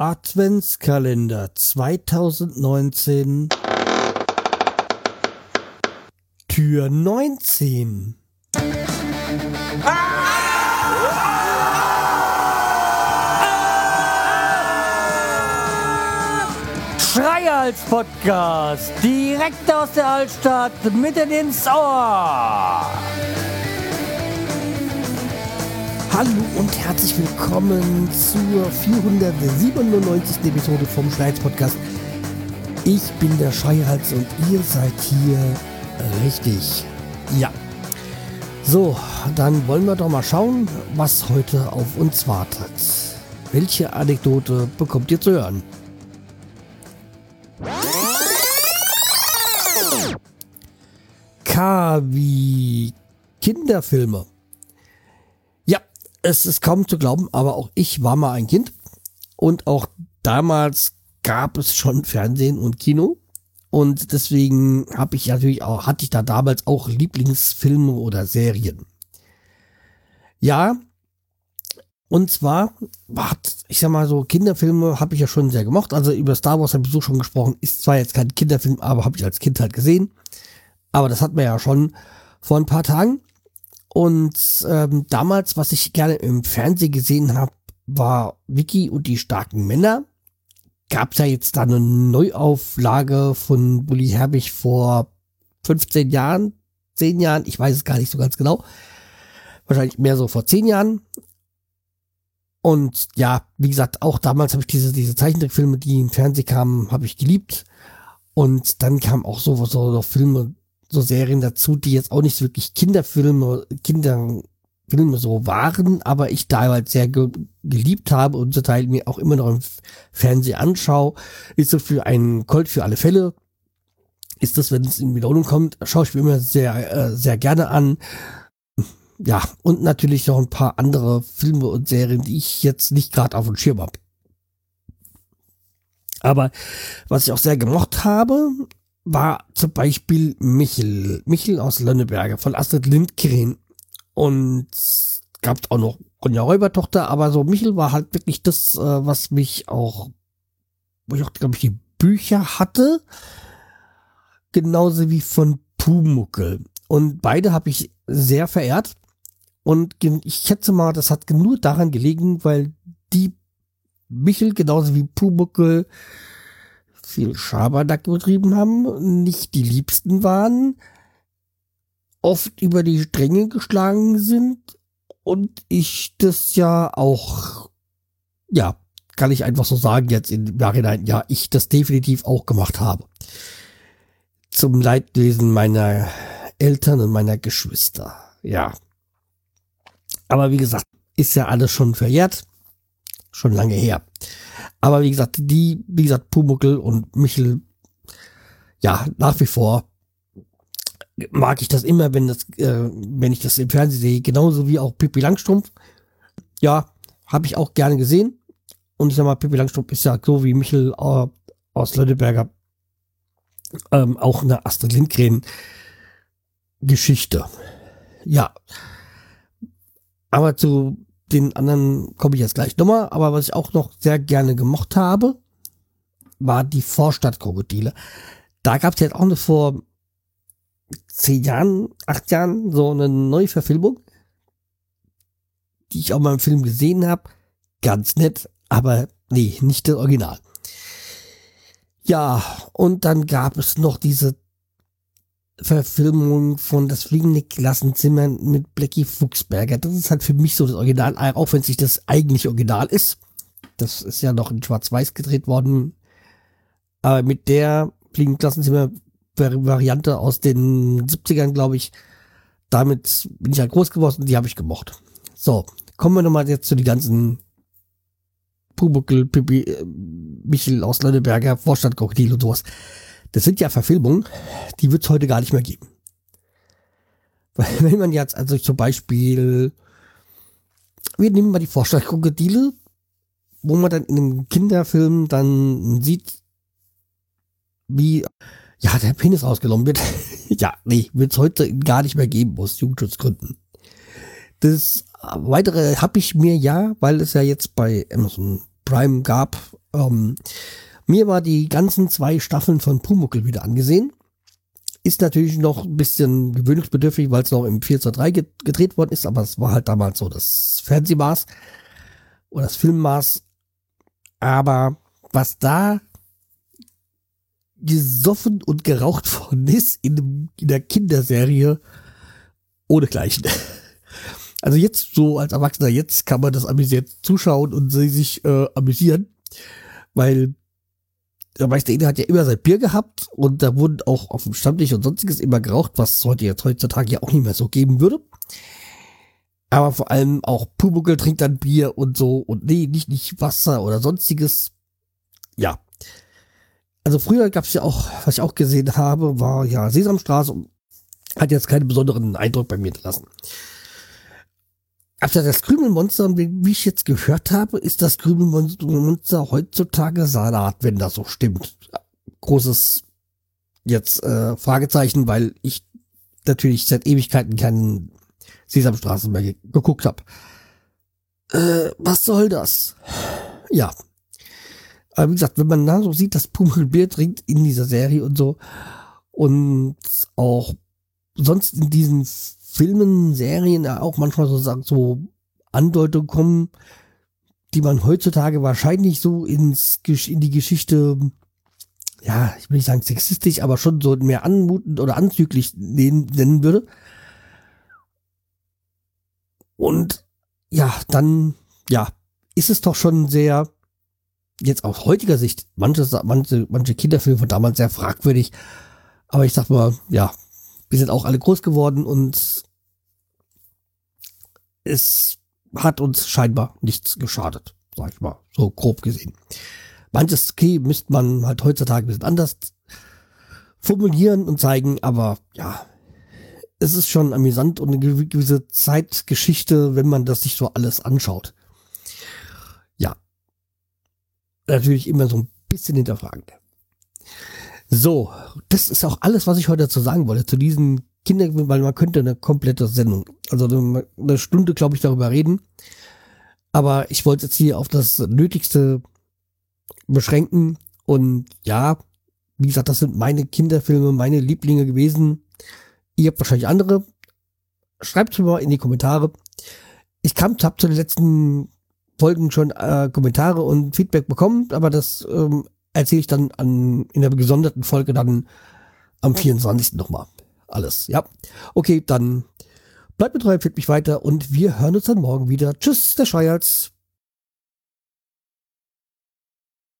Adventskalender 2019 Tür 19 Schreihals Podcast. Direkt aus der Altstadt mitten ins Ohr. Hallo und herzlich willkommen zur 497. Episode vom Schweiz Podcast. Ich bin der Schreihals und ihr seid hier richtig. Ja. So, dann wollen wir doch mal schauen, was heute auf uns wartet. Welche Anekdote bekommt ihr zu hören? K wie Kinderfilme. Es ist kaum zu glauben, aber auch ich war mal ein Kind und auch damals gab es schon Fernsehen und Kino und deswegen habe ich natürlich auch hatte ich da damals auch Lieblingsfilme oder Serien. Ja, und zwar, ich sag mal so, Kinderfilme habe ich ja schon sehr gemocht. Also über Star Wars habe ich so schon gesprochen. Ist zwar jetzt kein Kinderfilm, aber habe ich als Kind halt gesehen. Aber das hat man ja schon vor ein paar Tagen. Und ähm, damals, was ich gerne im Fernsehen gesehen habe, war Vicky und die starken Männer. Gab es ja jetzt da eine Neuauflage von Bully Herbig vor 15 Jahren, 10 Jahren, ich weiß es gar nicht so ganz genau. Wahrscheinlich mehr so vor 10 Jahren. Und ja, wie gesagt, auch damals habe ich diese, diese Zeichentrickfilme, die im Fernsehen kamen, habe ich geliebt. Und dann kamen auch so, so, so Filme so Serien dazu, die jetzt auch nicht wirklich Kinderfilme, Kinderfilme so waren, aber ich da halt sehr ge geliebt habe und zum Teil mir auch immer noch im Fernsehen anschaue. Ist so für einen Colt für alle Fälle. Ist das, wenn es in Wiederholung kommt, schaue ich mir immer sehr, äh, sehr gerne an. Ja, und natürlich noch ein paar andere Filme und Serien, die ich jetzt nicht gerade auf dem Schirm habe. Aber was ich auch sehr gemocht habe, war zum Beispiel Michel, Michel aus Lönneberger von Astrid Lindgren. Und gab auch noch Ronja Räubertochter, aber so Michel war halt wirklich das, äh, was mich auch, wo ich auch, glaube ich, die Bücher hatte. Genauso wie von Pumuckel. Und beide habe ich sehr verehrt. Und ich schätze mal, das hat nur daran gelegen, weil die Michel genauso wie Pumuckel viel Schabernack betrieben haben, nicht die Liebsten waren, oft über die Stränge geschlagen sind und ich das ja auch, ja, kann ich einfach so sagen jetzt im Nachhinein, ja, ich das definitiv auch gemacht habe. Zum Leidwesen meiner Eltern und meiner Geschwister, ja. Aber wie gesagt, ist ja alles schon verjährt, schon lange her. Aber wie gesagt, die, wie gesagt, Pumuckel und Michel, ja, nach wie vor mag ich das immer, wenn das, äh, wenn ich das im Fernsehen sehe, genauso wie auch Pippi Langstrumpf. Ja, habe ich auch gerne gesehen. Und ich sag mal, Pippi Langstrumpf ist ja so wie Michel äh, aus Lönneberger ähm, auch eine Astrid Lindgren Geschichte. Ja. Aber zu den anderen komme ich jetzt gleich nochmal, aber was ich auch noch sehr gerne gemocht habe, war die Vorstadtkrokodile. Da gab es jetzt auch eine vor zehn Jahren, acht Jahren so eine neue Verfilmung, die ich auch mal im Film gesehen habe. Ganz nett, aber nee, nicht das Original. Ja, und dann gab es noch diese Verfilmung von Das fliegende Klassenzimmer mit Blackie Fuchsberger. Das ist halt für mich so das Original, auch wenn es nicht das eigentliche Original ist. Das ist ja noch in Schwarz-Weiß gedreht worden. Aber mit der fliegende Klassenzimmer Variante aus den 70ern, glaube ich, damit bin ich halt groß geworden und die habe ich gemocht. So, kommen wir nochmal jetzt zu die ganzen Pubuckel, Pippi, äh, Michel aus Lönneberger, Vorstadt Krokodil und sowas. Das sind ja Verfilmungen, die wird es heute gar nicht mehr geben. Weil wenn man jetzt also zum Beispiel, wir nehmen mal die Vorstadtkrokodile, wo man dann in einem Kinderfilm dann sieht, wie ja der Penis ausgenommen wird. ja, nee, wird es heute gar nicht mehr geben aus Jugendschutzgründen. Das weitere habe ich mir ja, weil es ja jetzt bei Amazon Prime gab, Ähm, mir war die ganzen zwei Staffeln von Pumuckel wieder angesehen. Ist natürlich noch ein bisschen gewöhnungsbedürftig, weil es noch im 4 zu 3 gedreht worden ist, aber es war halt damals so das Fernsehmaß oder das Filmmaß. Aber was da gesoffen und geraucht worden ist in, in der Kinderserie, ohne Gleichen. Also jetzt so als Erwachsener, jetzt kann man das amüsiert zuschauen und sich äh, amüsieren, weil der Meister Ede hat ja immer sein Bier gehabt und da wurden auch auf dem Stammtisch und sonstiges immer geraucht, was heute jetzt heutzutage ja auch nicht mehr so geben würde. Aber vor allem auch Pumuckl trinkt dann Bier und so und nee, nicht, nicht Wasser oder sonstiges. Ja. Also früher gab es ja auch, was ich auch gesehen habe, war ja Sesamstraße und hat jetzt keinen besonderen Eindruck bei mir gelassen. Also das Krümelmonster, wie ich jetzt gehört habe, ist das Krümelmonster heutzutage Salat, wenn das so stimmt. Großes jetzt äh, Fragezeichen, weil ich natürlich seit Ewigkeiten keinen Sesamstraße mehr ge geguckt habe. Äh, was soll das? Ja. Aber wie gesagt, wenn man da so sieht, dass Pummel Bier trinkt in dieser Serie und so und auch sonst in diesen Filmen, Serien auch manchmal so, so Andeutungen kommen, die man heutzutage wahrscheinlich so ins, in die Geschichte, ja, ich will nicht sagen sexistisch, aber schon so mehr anmutend oder anzüglich nennen würde. Und ja, dann, ja, ist es doch schon sehr, jetzt aus heutiger Sicht, manche, manche, manche Kinderfilme von damals sehr fragwürdig. Aber ich sag mal, ja, wir sind auch alle groß geworden und es hat uns scheinbar nichts geschadet, sag ich mal, so grob gesehen. Manches okay, müsste man halt heutzutage ein bisschen anders formulieren und zeigen, aber ja, es ist schon amüsant und eine gewisse Zeitgeschichte, wenn man das sich so alles anschaut. Ja. Natürlich immer so ein bisschen hinterfragend. So, das ist auch alles, was ich heute dazu sagen wollte, zu diesen Kinder, weil man könnte eine komplette Sendung, also eine Stunde, glaube ich, darüber reden. Aber ich wollte jetzt hier auf das Nötigste beschränken. Und ja, wie gesagt, das sind meine Kinderfilme, meine Lieblinge gewesen. Ihr habt wahrscheinlich andere. Schreibt mir mal in die Kommentare. Ich kam, hab zu den letzten Folgen schon äh, Kommentare und Feedback bekommen, aber das ähm, erzähle ich dann an, in der gesonderten Folge dann am 24. nochmal alles. Ja. Okay, dann bleibt mir treu, empfiehlt mich weiter und wir hören uns dann morgen wieder. Tschüss, der Schreihals.